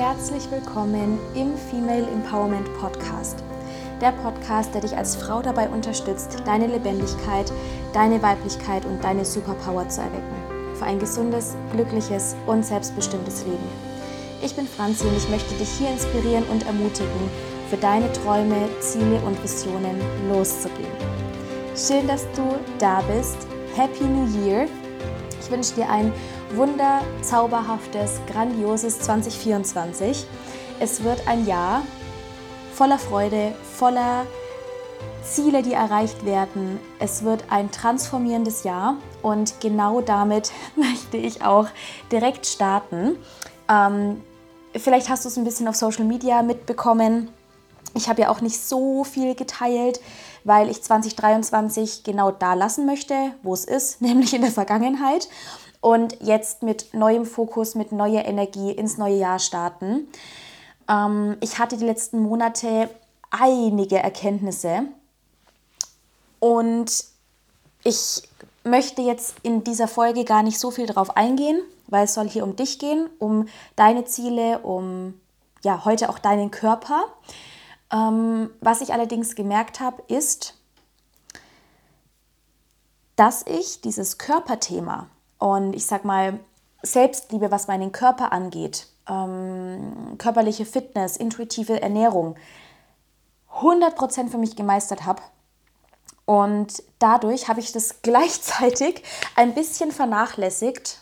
herzlich willkommen im Female Empowerment Podcast. Der Podcast, der dich als Frau dabei unterstützt, deine Lebendigkeit, deine Weiblichkeit und deine Superpower zu erwecken. Für ein gesundes, glückliches und selbstbestimmtes Leben. Ich bin Franzi und ich möchte dich hier inspirieren und ermutigen, für deine Träume, Ziele und Visionen loszugehen. Schön, dass du da bist. Happy New Year! Ich wünsche dir ein wunder, zauberhaftes, grandioses 2024. Es wird ein Jahr voller Freude, voller Ziele, die erreicht werden. Es wird ein transformierendes Jahr und genau damit möchte ich auch direkt starten. Ähm, vielleicht hast du es ein bisschen auf Social Media mitbekommen. Ich habe ja auch nicht so viel geteilt, weil ich 2023 genau da lassen möchte, wo es ist, nämlich in der Vergangenheit und jetzt mit neuem Fokus, mit neuer Energie ins neue Jahr starten. Ähm, ich hatte die letzten Monate einige Erkenntnisse und ich möchte jetzt in dieser Folge gar nicht so viel darauf eingehen, weil es soll hier um dich gehen, um deine Ziele, um ja heute auch deinen Körper. Ähm, was ich allerdings gemerkt habe, ist, dass ich dieses Körperthema und ich sag mal, Selbstliebe, was meinen Körper angeht, ähm, körperliche Fitness, intuitive Ernährung, 100% für mich gemeistert habe. Und dadurch habe ich das gleichzeitig ein bisschen vernachlässigt,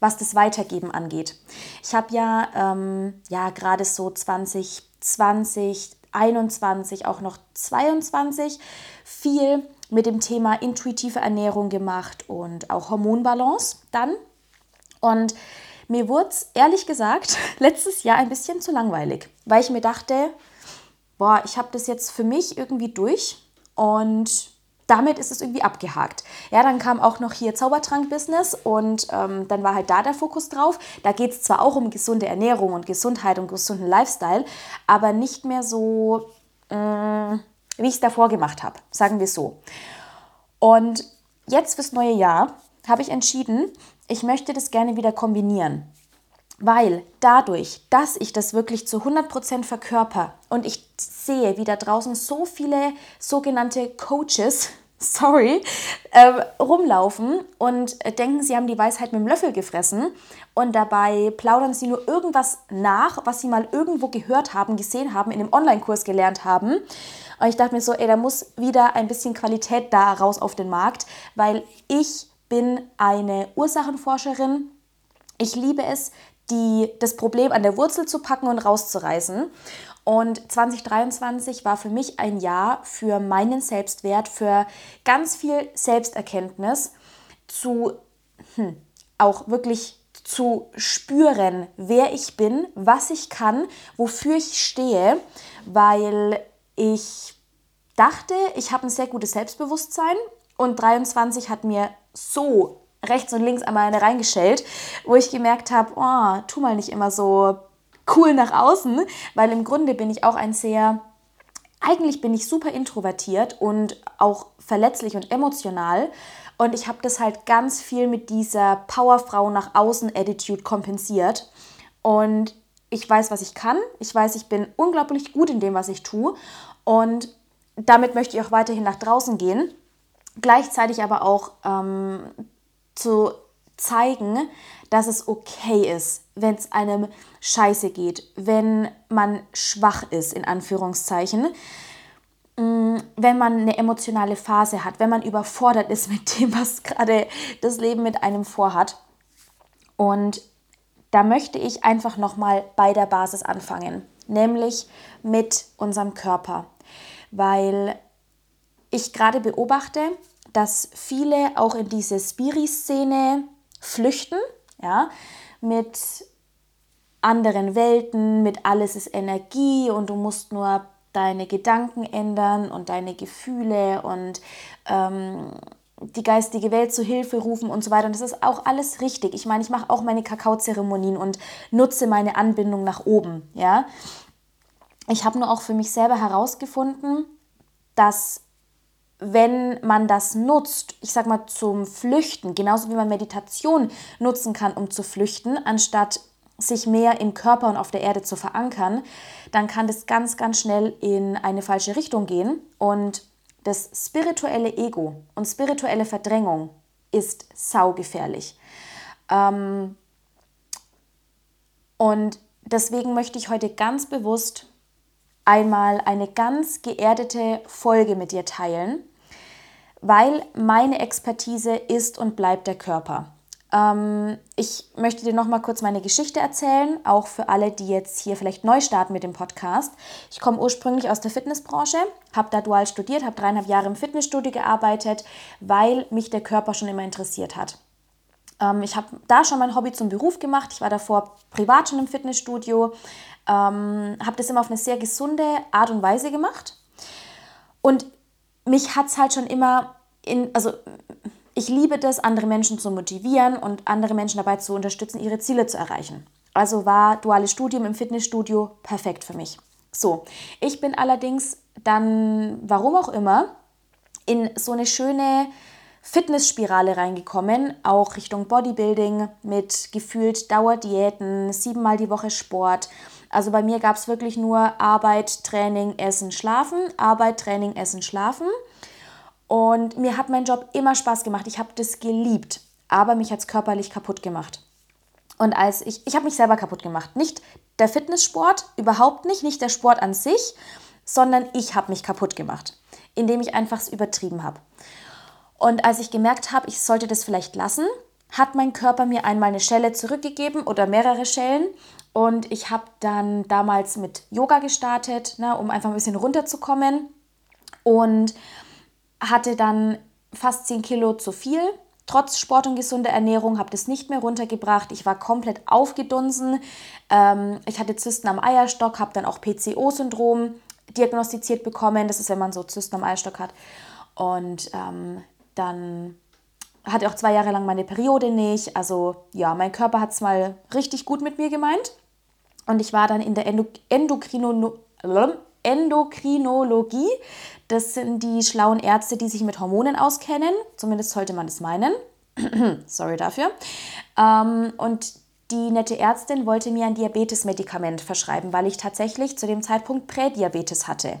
was das Weitergeben angeht. Ich habe ja, ähm, ja gerade so 2020, 21, auch noch 22 viel mit dem Thema intuitive Ernährung gemacht und auch Hormonbalance dann. Und mir wurde es ehrlich gesagt letztes Jahr ein bisschen zu langweilig, weil ich mir dachte, boah, ich habe das jetzt für mich irgendwie durch und damit ist es irgendwie abgehakt. Ja, dann kam auch noch hier Zaubertrank-Business und ähm, dann war halt da der Fokus drauf. Da geht es zwar auch um gesunde Ernährung und Gesundheit und gesunden Lifestyle, aber nicht mehr so, äh, wie ich es davor gemacht habe, sagen wir so. Und jetzt fürs neue Jahr habe ich entschieden, ich möchte das gerne wieder kombinieren. Weil dadurch, dass ich das wirklich zu 100% verkörper und ich sehe, wie da draußen so viele sogenannte Coaches, sorry, äh, rumlaufen und denken, sie haben die Weisheit mit dem Löffel gefressen und dabei plaudern sie nur irgendwas nach, was sie mal irgendwo gehört haben, gesehen haben, in einem Online-Kurs gelernt haben und ich dachte mir so, ey, da muss wieder ein bisschen Qualität da raus auf den Markt, weil ich bin eine Ursachenforscherin. Ich liebe es, die, das Problem an der Wurzel zu packen und rauszureißen. Und 2023 war für mich ein Jahr für meinen Selbstwert, für ganz viel Selbsterkenntnis, zu hm, auch wirklich zu spüren, wer ich bin, was ich kann, wofür ich stehe, weil ich dachte, ich habe ein sehr gutes Selbstbewusstsein und 23 hat mir so rechts und links einmal eine reingeschellt, wo ich gemerkt habe, oh, tu mal nicht immer so cool nach außen, weil im Grunde bin ich auch ein sehr, eigentlich bin ich super introvertiert und auch verletzlich und emotional. Und ich habe das halt ganz viel mit dieser Powerfrau nach außen Attitude kompensiert. Und ich weiß, was ich kann. Ich weiß, ich bin unglaublich gut in dem, was ich tue. Und damit möchte ich auch weiterhin nach draußen gehen. Gleichzeitig aber auch ähm, zu zeigen, dass es okay ist, wenn es einem scheiße geht, wenn man schwach ist, in Anführungszeichen, mm, wenn man eine emotionale Phase hat, wenn man überfordert ist mit dem, was gerade das Leben mit einem vorhat. Und da möchte ich einfach nochmal bei der Basis anfangen, nämlich mit unserem Körper, weil ich gerade beobachte, dass viele auch in diese Spiri-Szene flüchten, ja, mit anderen Welten, mit alles ist Energie und du musst nur deine Gedanken ändern und deine Gefühle und ähm, die geistige Welt zu Hilfe rufen und so weiter. Und das ist auch alles richtig. Ich meine, ich mache auch meine Kakaozeremonien und nutze meine Anbindung nach oben. Ja? Ich habe nur auch für mich selber herausgefunden, dass wenn man das nutzt, ich sag mal zum Flüchten, genauso wie man Meditation nutzen kann, um zu flüchten, anstatt sich mehr im Körper und auf der Erde zu verankern, dann kann das ganz, ganz schnell in eine falsche Richtung gehen. Und das spirituelle Ego und spirituelle Verdrängung ist saugefährlich. Ähm, und deswegen möchte ich heute ganz bewusst einmal eine ganz geerdete Folge mit dir teilen, weil meine Expertise ist und bleibt der Körper. Ähm, ich möchte dir noch mal kurz meine Geschichte erzählen, auch für alle, die jetzt hier vielleicht neu starten mit dem Podcast. Ich komme ursprünglich aus der Fitnessbranche, habe da dual studiert, habe dreieinhalb Jahre im Fitnessstudio gearbeitet, weil mich der Körper schon immer interessiert hat. Ähm, ich habe da schon mein Hobby zum Beruf gemacht. Ich war davor privat schon im Fitnessstudio, ähm, habe das immer auf eine sehr gesunde Art und Weise gemacht. Und mich hat es halt schon immer in, also ich liebe das, andere Menschen zu motivieren und andere Menschen dabei zu unterstützen, ihre Ziele zu erreichen. Also war duales Studium im Fitnessstudio perfekt für mich. So, ich bin allerdings dann, warum auch immer, in so eine schöne Fitnessspirale reingekommen, auch Richtung Bodybuilding mit gefühlt Dauerdiäten, siebenmal die Woche Sport. Also bei mir gab es wirklich nur Arbeit, Training, Essen, Schlafen, Arbeit, Training, Essen, Schlafen. Und mir hat mein Job immer Spaß gemacht. Ich habe das geliebt, aber mich hat es körperlich kaputt gemacht. Und als ich, ich habe mich selber kaputt gemacht. Nicht der Fitnesssport, überhaupt nicht, nicht der Sport an sich, sondern ich habe mich kaputt gemacht, indem ich einfach es übertrieben habe. Und als ich gemerkt habe, ich sollte das vielleicht lassen, hat mein Körper mir einmal eine Schelle zurückgegeben oder mehrere Schellen. Und ich habe dann damals mit Yoga gestartet, ne, um einfach ein bisschen runterzukommen. Und hatte dann fast 10 Kilo zu viel. Trotz Sport und gesunder Ernährung habe das nicht mehr runtergebracht. Ich war komplett aufgedunsen. Ähm, ich hatte Zysten am Eierstock, habe dann auch PCO-Syndrom diagnostiziert bekommen. Das ist, wenn man so Zysten am Eierstock hat. Und ähm, dann hatte auch zwei Jahre lang meine Periode nicht. Also ja, mein Körper hat es mal richtig gut mit mir gemeint. Und ich war dann in der Endokrino Endokrinologie. Das sind die schlauen Ärzte, die sich mit Hormonen auskennen. Zumindest sollte man es meinen. Sorry dafür. Ähm, und die nette Ärztin wollte mir ein Diabetesmedikament verschreiben, weil ich tatsächlich zu dem Zeitpunkt Prädiabetes hatte.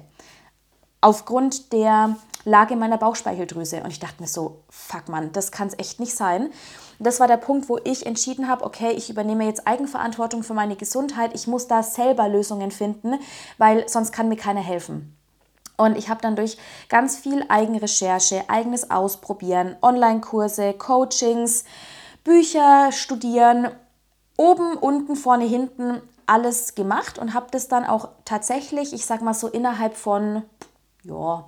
Aufgrund der Lage meiner Bauchspeicheldrüse. Und ich dachte mir so, fuck man, das kann es echt nicht sein. Das war der Punkt, wo ich entschieden habe, okay, ich übernehme jetzt Eigenverantwortung für meine Gesundheit. Ich muss da selber Lösungen finden, weil sonst kann mir keiner helfen. Und ich habe dann durch ganz viel Eigenrecherche, eigenes Ausprobieren, Online-Kurse, Coachings, Bücher studieren, oben, unten, vorne, hinten alles gemacht und habe das dann auch tatsächlich, ich sag mal so innerhalb von ja,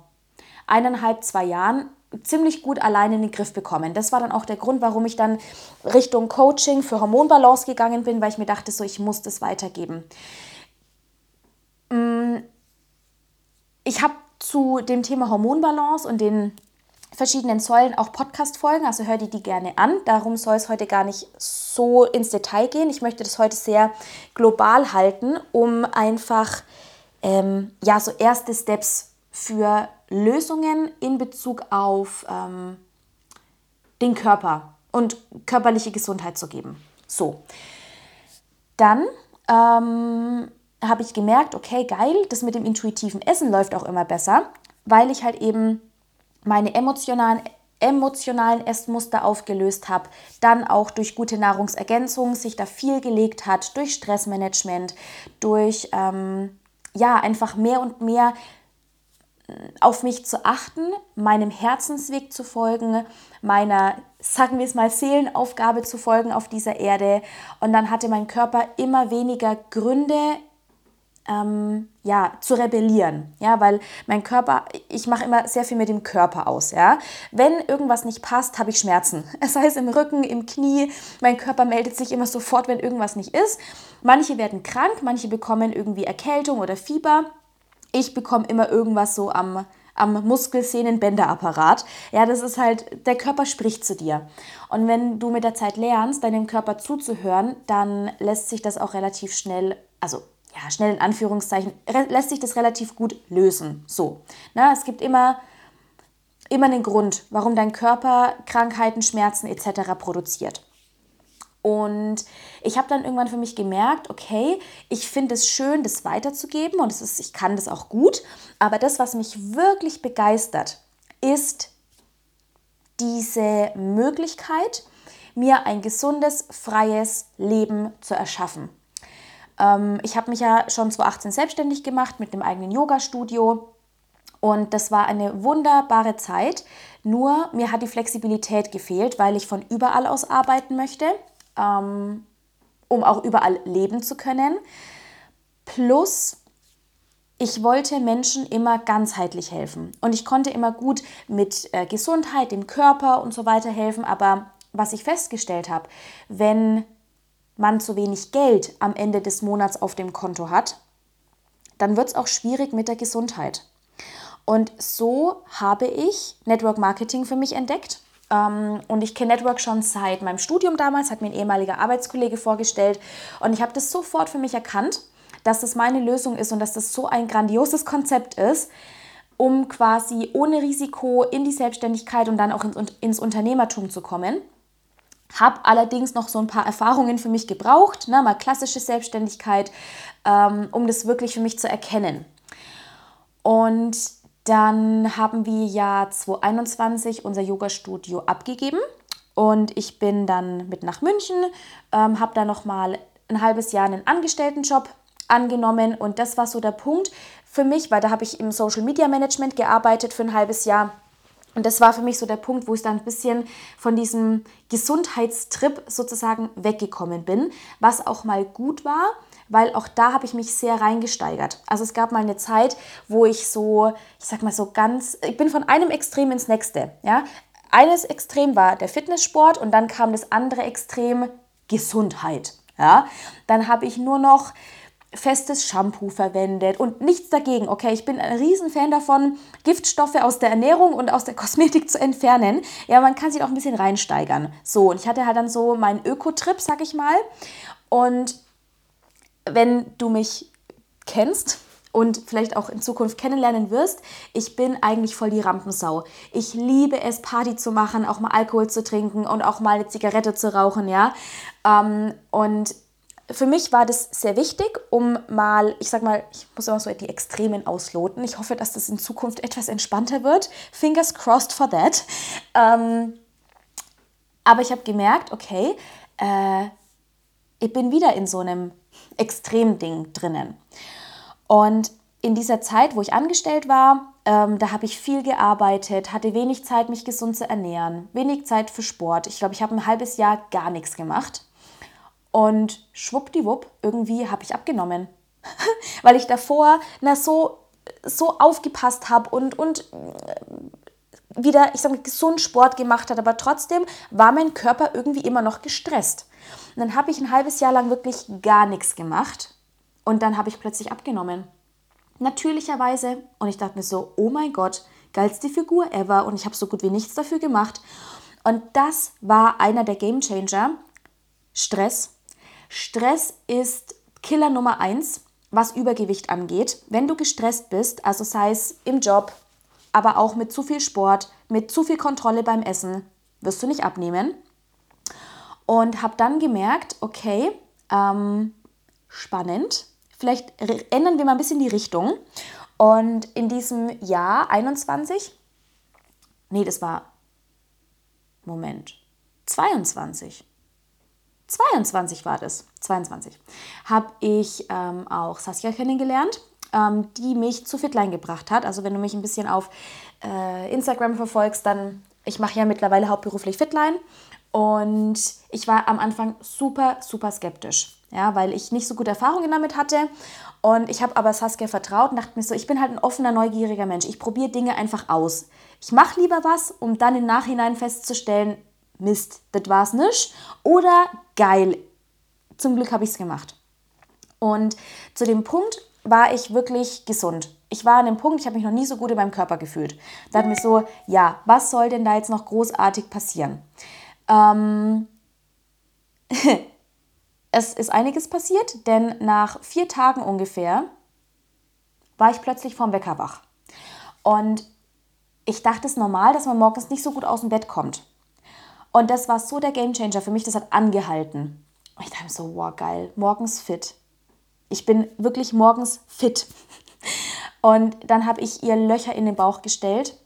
eineinhalb, zwei Jahren ziemlich gut alleine in den Griff bekommen. Das war dann auch der Grund, warum ich dann Richtung Coaching für Hormonbalance gegangen bin, weil ich mir dachte, so ich muss das weitergeben. Mm, ich habe zu dem Thema Hormonbalance und den verschiedenen Säulen auch Podcast-Folgen, also hör dir die gerne an. Darum soll es heute gar nicht so ins Detail gehen. Ich möchte das heute sehr global halten, um einfach ähm, ja, so erste Steps für Lösungen in Bezug auf ähm, den Körper und körperliche Gesundheit zu geben. So, dann ähm, habe ich gemerkt, okay, geil, das mit dem intuitiven Essen läuft auch immer besser, weil ich halt eben meine emotionalen emotionalen Essmuster aufgelöst habe, dann auch durch gute Nahrungsergänzung sich da viel gelegt hat, durch Stressmanagement, durch ähm, ja einfach mehr und mehr auf mich zu achten, meinem Herzensweg zu folgen, meiner, sagen wir es mal, Seelenaufgabe zu folgen auf dieser Erde. Und dann hatte mein Körper immer weniger Gründe, ähm, ja, zu rebellieren, ja, weil mein Körper, ich mache immer sehr viel mit dem Körper aus, ja. Wenn irgendwas nicht passt, habe ich Schmerzen, es im Rücken, im Knie, mein Körper meldet sich immer sofort, wenn irgendwas nicht ist. Manche werden krank, manche bekommen irgendwie Erkältung oder Fieber ich bekomme immer irgendwas so am, am Muskelsehnenbänderapparat. Ja, das ist halt, der Körper spricht zu dir. Und wenn du mit der Zeit lernst, deinem Körper zuzuhören, dann lässt sich das auch relativ schnell, also ja, schnell in Anführungszeichen, lässt sich das relativ gut lösen. So. Na, es gibt immer, immer einen Grund, warum dein Körper Krankheiten, Schmerzen etc. produziert. Und ich habe dann irgendwann für mich gemerkt, okay, ich finde es schön, das weiterzugeben und es ist, ich kann das auch gut. Aber das, was mich wirklich begeistert, ist diese Möglichkeit, mir ein gesundes, freies Leben zu erschaffen. Ähm, ich habe mich ja schon 2018 selbstständig gemacht mit einem eigenen Yoga-Studio. Und das war eine wunderbare Zeit. Nur mir hat die Flexibilität gefehlt, weil ich von überall aus arbeiten möchte ähm, um auch überall leben zu können. Plus, ich wollte Menschen immer ganzheitlich helfen. Und ich konnte immer gut mit äh, Gesundheit, dem Körper und so weiter helfen. Aber was ich festgestellt habe, wenn man zu wenig Geld am Ende des Monats auf dem Konto hat, dann wird es auch schwierig mit der Gesundheit. Und so habe ich Network Marketing für mich entdeckt und ich kenne Network schon seit meinem Studium damals, hat mir ein ehemaliger Arbeitskollege vorgestellt. Und ich habe das sofort für mich erkannt, dass das meine Lösung ist und dass das so ein grandioses Konzept ist, um quasi ohne Risiko in die Selbstständigkeit und dann auch ins, ins Unternehmertum zu kommen. Habe allerdings noch so ein paar Erfahrungen für mich gebraucht, ne, mal klassische Selbstständigkeit, ähm, um das wirklich für mich zu erkennen. Und dann haben wir ja 2021 unser Yoga-Studio abgegeben. Und ich bin dann mit nach München, ähm, habe da nochmal ein halbes Jahr einen Angestelltenjob angenommen. Und das war so der Punkt für mich, weil da habe ich im Social Media Management gearbeitet für ein halbes Jahr. Und das war für mich so der Punkt, wo ich dann ein bisschen von diesem Gesundheitstrip sozusagen weggekommen bin, was auch mal gut war, weil auch da habe ich mich sehr reingesteigert. Also es gab mal eine Zeit, wo ich so, ich sag mal so ganz, ich bin von einem Extrem ins nächste. Ja? Eines Extrem war der Fitnesssport und dann kam das andere Extrem Gesundheit. Ja? Dann habe ich nur noch festes Shampoo verwendet und nichts dagegen. Okay, ich bin ein Riesenfan davon, Giftstoffe aus der Ernährung und aus der Kosmetik zu entfernen. Ja, man kann sich auch ein bisschen reinsteigern. So, und ich hatte halt dann so meinen Öko-Trip, sag ich mal. Und wenn du mich kennst und vielleicht auch in Zukunft kennenlernen wirst, ich bin eigentlich voll die Rampensau. Ich liebe es, Party zu machen, auch mal Alkohol zu trinken und auch mal eine Zigarette zu rauchen, ja. Ähm, und für mich war das sehr wichtig, um mal, ich sag mal, ich muss immer so die Extremen ausloten. Ich hoffe, dass das in Zukunft etwas entspannter wird. Fingers crossed for that. Ähm, aber ich habe gemerkt, okay, äh, ich bin wieder in so einem Extremding drinnen. Und in dieser Zeit, wo ich angestellt war, ähm, da habe ich viel gearbeitet, hatte wenig Zeit, mich gesund zu ernähren, wenig Zeit für Sport. Ich glaube, ich habe ein halbes Jahr gar nichts gemacht. Und schwuppdiwupp, irgendwie habe ich abgenommen. Weil ich davor na, so, so aufgepasst habe und, und äh, wieder, ich sage gesund Sport gemacht hat, aber trotzdem war mein Körper irgendwie immer noch gestresst. Und dann habe ich ein halbes Jahr lang wirklich gar nichts gemacht und dann habe ich plötzlich abgenommen. Natürlicherweise. Und ich dachte mir so, oh mein Gott, geilste Figur ever und ich habe so gut wie nichts dafür gemacht. Und das war einer der Game Changer. Stress. Stress ist Killer Nummer eins, was Übergewicht angeht. Wenn du gestresst bist, also sei es im Job, aber auch mit zu viel Sport, mit zu viel Kontrolle beim Essen, wirst du nicht abnehmen und habe dann gemerkt, okay, ähm, spannend, vielleicht ändern wir mal ein bisschen die Richtung. Und in diesem Jahr 21, nee, das war, Moment, 22. 22 war das, 22, habe ich ähm, auch Saskia kennengelernt, ähm, die mich zu Fitline gebracht hat. Also wenn du mich ein bisschen auf äh, Instagram verfolgst, dann, ich mache ja mittlerweile hauptberuflich Fitline und ich war am Anfang super, super skeptisch, ja, weil ich nicht so gute Erfahrungen damit hatte. Und ich habe aber Saskia vertraut und dachte mir so, ich bin halt ein offener, neugieriger Mensch. Ich probiere Dinge einfach aus. Ich mache lieber was, um dann im Nachhinein festzustellen, Mist, das war's nicht. Oder geil, zum Glück habe ich es gemacht. Und zu dem Punkt war ich wirklich gesund. Ich war an dem Punkt, ich habe mich noch nie so gut in meinem Körper gefühlt. Da dachte mir so, ja, was soll denn da jetzt noch großartig passieren? Ähm, es ist einiges passiert, denn nach vier Tagen ungefähr war ich plötzlich vom Wecker wach. Und ich dachte es normal, dass man morgens nicht so gut aus dem Bett kommt. Und das war so der Gamechanger für mich, das hat angehalten. Und ich dachte mir so, wow, geil, morgens fit. Ich bin wirklich morgens fit. Und dann habe ich ihr Löcher in den Bauch gestellt,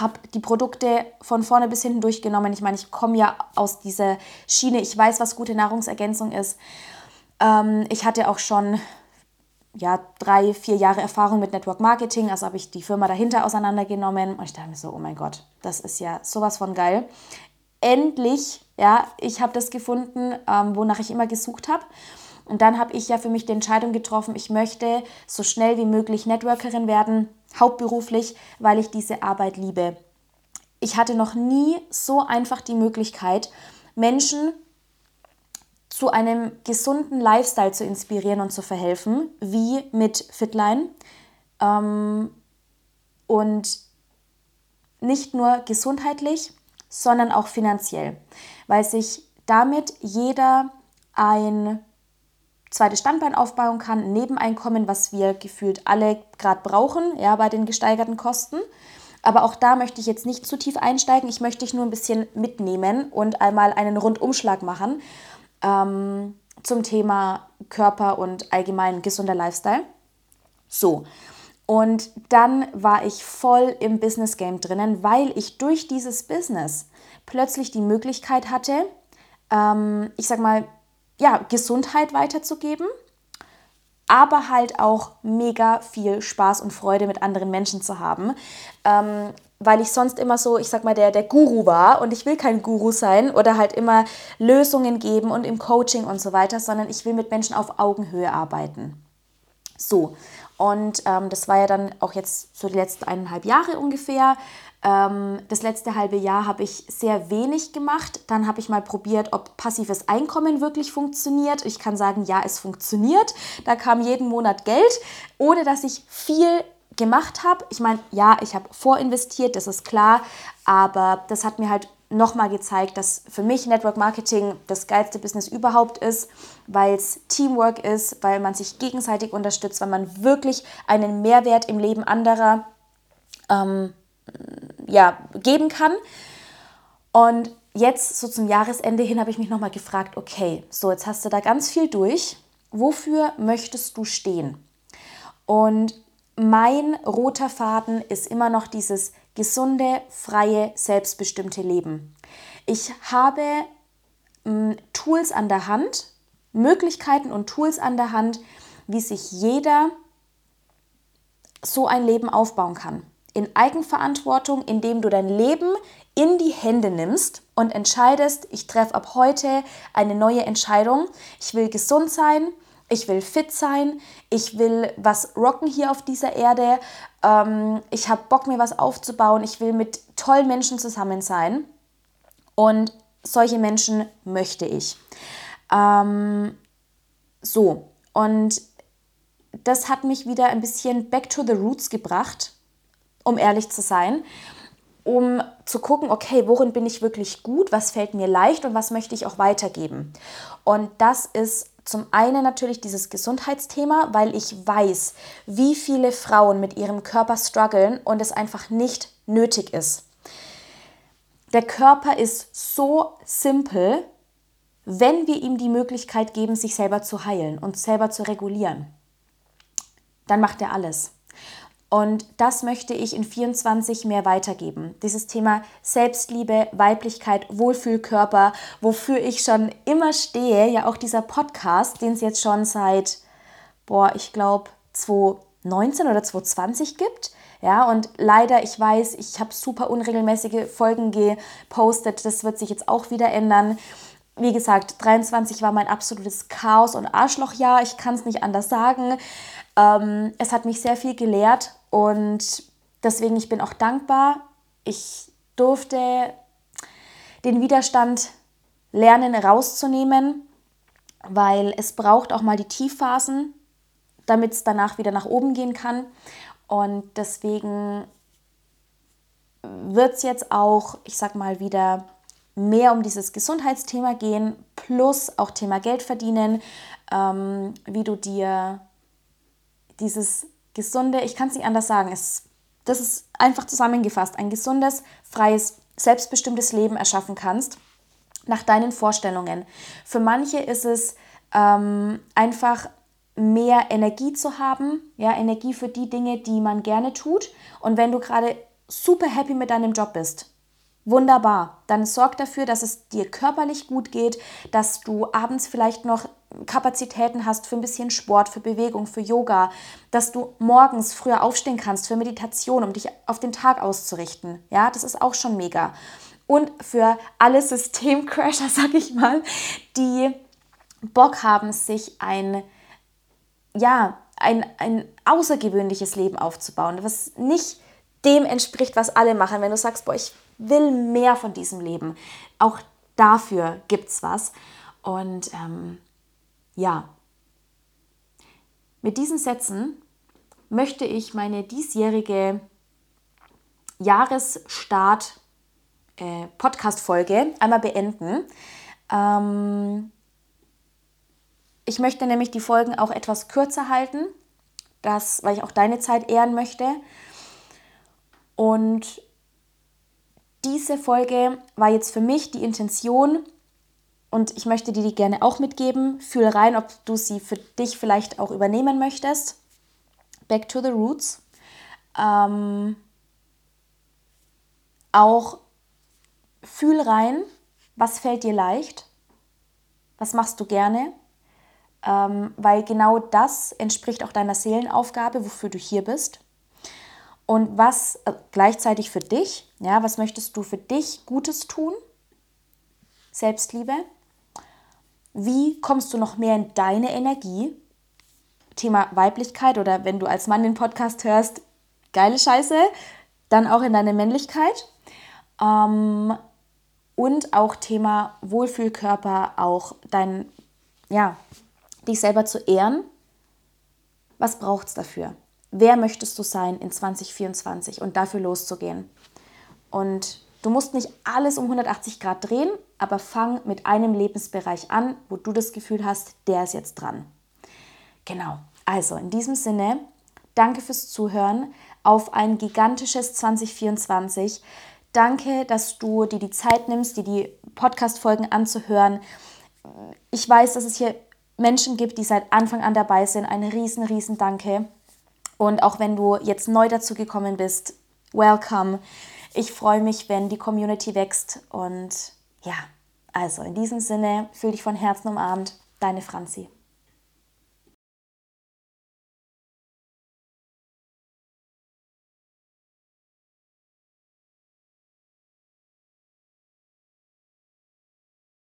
habe die Produkte von vorne bis hinten durchgenommen. Ich meine, ich komme ja aus dieser Schiene, ich weiß, was gute Nahrungsergänzung ist. Ähm, ich hatte auch schon ja, drei, vier Jahre Erfahrung mit Network Marketing, also habe ich die Firma dahinter auseinandergenommen und ich dachte mir so, oh mein Gott, das ist ja sowas von geil. Endlich, ja, ich habe das gefunden, ähm, wonach ich immer gesucht habe. Und dann habe ich ja für mich die Entscheidung getroffen, ich möchte so schnell wie möglich Networkerin werden, hauptberuflich, weil ich diese Arbeit liebe. Ich hatte noch nie so einfach die Möglichkeit, Menschen zu einem gesunden Lifestyle zu inspirieren und zu verhelfen, wie mit Fitline. Ähm, und nicht nur gesundheitlich, sondern auch finanziell, weil sich damit jeder ein zweites Standbein aufbauen kann, ein Nebeneinkommen, was wir gefühlt alle gerade brauchen, ja, bei den gesteigerten Kosten. Aber auch da möchte ich jetzt nicht zu tief einsteigen. Ich möchte dich nur ein bisschen mitnehmen und einmal einen Rundumschlag machen ähm, zum Thema Körper und allgemein gesunder Lifestyle. So, und dann war ich voll im Business Game drinnen, weil ich durch dieses Business plötzlich die Möglichkeit hatte, ähm, ich sag mal, ja, Gesundheit weiterzugeben, aber halt auch mega viel Spaß und Freude mit anderen Menschen zu haben. Ähm, weil ich sonst immer so, ich sag mal, der, der Guru war und ich will kein Guru sein oder halt immer Lösungen geben und im Coaching und so weiter, sondern ich will mit Menschen auf Augenhöhe arbeiten. So, und ähm, das war ja dann auch jetzt so die letzten eineinhalb Jahre ungefähr. Ähm, das letzte halbe Jahr habe ich sehr wenig gemacht. Dann habe ich mal probiert, ob passives Einkommen wirklich funktioniert. Ich kann sagen, ja, es funktioniert. Da kam jeden Monat Geld, ohne dass ich viel gemacht habe. Ich meine, ja, ich habe vorinvestiert, das ist klar, aber das hat mir halt nochmal gezeigt, dass für mich Network Marketing das geilste Business überhaupt ist, weil es Teamwork ist, weil man sich gegenseitig unterstützt, weil man wirklich einen Mehrwert im Leben anderer ähm, ja, geben kann. Und jetzt, so zum Jahresende hin, habe ich mich nochmal gefragt, okay, so jetzt hast du da ganz viel durch. Wofür möchtest du stehen? Und mein roter Faden ist immer noch dieses gesunde, freie, selbstbestimmte Leben. Ich habe m, mm, Tools an der Hand, Möglichkeiten und Tools an der Hand, wie sich jeder so ein Leben aufbauen kann in Eigenverantwortung, indem du dein Leben in die Hände nimmst und entscheidest, ich treffe ab heute eine neue Entscheidung. Ich will gesund sein, ich will fit sein, ich will was rocken hier auf dieser Erde, ähm, ich habe Bock, mir was aufzubauen, ich will mit tollen Menschen zusammen sein. Und solche Menschen möchte ich. Ähm, so, und das hat mich wieder ein bisschen back to the roots gebracht um ehrlich zu sein, um zu gucken, okay, worin bin ich wirklich gut, was fällt mir leicht und was möchte ich auch weitergeben. Und das ist zum einen natürlich dieses Gesundheitsthema, weil ich weiß, wie viele Frauen mit ihrem Körper strugglen und es einfach nicht nötig ist. Der Körper ist so simpel, wenn wir ihm die Möglichkeit geben, sich selber zu heilen und selber zu regulieren. Dann macht er alles. Und das möchte ich in 24 mehr weitergeben. Dieses Thema Selbstliebe, Weiblichkeit, Wohlfühlkörper, wofür ich schon immer stehe, ja auch dieser Podcast, den es jetzt schon seit, boah, ich glaube 2019 oder 2020 gibt. Ja, und leider, ich weiß, ich habe super unregelmäßige Folgen gepostet. Das wird sich jetzt auch wieder ändern. Wie gesagt, 23 war mein absolutes Chaos- und Arschlochjahr. Ich kann es nicht anders sagen. Ähm, es hat mich sehr viel gelehrt und deswegen, ich bin auch dankbar. Ich durfte den Widerstand lernen rauszunehmen, weil es braucht auch mal die Tiefphasen, damit es danach wieder nach oben gehen kann. Und deswegen wird es jetzt auch, ich sag mal, wieder mehr um dieses Gesundheitsthema gehen, plus auch Thema Geld verdienen, ähm, wie du dir dieses gesunde, ich kann es nicht anders sagen, es das ist einfach zusammengefasst, ein gesundes, freies, selbstbestimmtes Leben erschaffen kannst, nach deinen Vorstellungen. Für manche ist es ähm, einfach mehr Energie zu haben, ja, Energie für die Dinge, die man gerne tut. Und wenn du gerade super happy mit deinem Job bist, wunderbar, dann sorg dafür, dass es dir körperlich gut geht, dass du abends vielleicht noch Kapazitäten hast für ein bisschen Sport, für Bewegung, für Yoga, dass du morgens früher aufstehen kannst für Meditation, um dich auf den Tag auszurichten. Ja, das ist auch schon mega. Und für alle Systemcrasher, sag ich mal, die Bock haben, sich ein ja, ein, ein außergewöhnliches Leben aufzubauen, was nicht dem entspricht, was alle machen. Wenn du sagst, boah, ich will mehr von diesem Leben, auch dafür gibt es was. Und ähm, ja, mit diesen Sätzen möchte ich meine diesjährige Jahresstart äh, einmal beenden. Ähm, ich möchte nämlich die Folgen auch etwas kürzer halten, das, weil ich auch deine Zeit ehren möchte. Und diese Folge war jetzt für mich die Intention und ich möchte dir die gerne auch mitgeben. Fühl rein, ob du sie für dich vielleicht auch übernehmen möchtest. Back to the Roots. Ähm, auch fühl rein, was fällt dir leicht, was machst du gerne ähm, weil genau das entspricht auch deiner Seelenaufgabe, wofür du hier bist. Und was äh, gleichzeitig für dich, ja, was möchtest du für dich Gutes tun? Selbstliebe. Wie kommst du noch mehr in deine Energie? Thema Weiblichkeit oder wenn du als Mann den Podcast hörst, geile Scheiße, dann auch in deine Männlichkeit. Ähm, und auch Thema Wohlfühlkörper, auch dein, ja, dich selber zu ehren. Was braucht es dafür? Wer möchtest du sein in 2024 und dafür loszugehen? Und du musst nicht alles um 180 Grad drehen, aber fang mit einem Lebensbereich an, wo du das Gefühl hast, der ist jetzt dran. Genau. Also in diesem Sinne, danke fürs Zuhören auf ein gigantisches 2024. Danke, dass du dir die Zeit nimmst, dir die Podcast-Folgen anzuhören. Ich weiß, dass es hier Menschen gibt, die seit Anfang an dabei sind. Ein riesen, riesen Danke. Und auch wenn du jetzt neu dazu gekommen bist, welcome. Ich freue mich, wenn die Community wächst. Und ja, also in diesem Sinne, fühl dich von Herzen umarmt. Deine Franzi.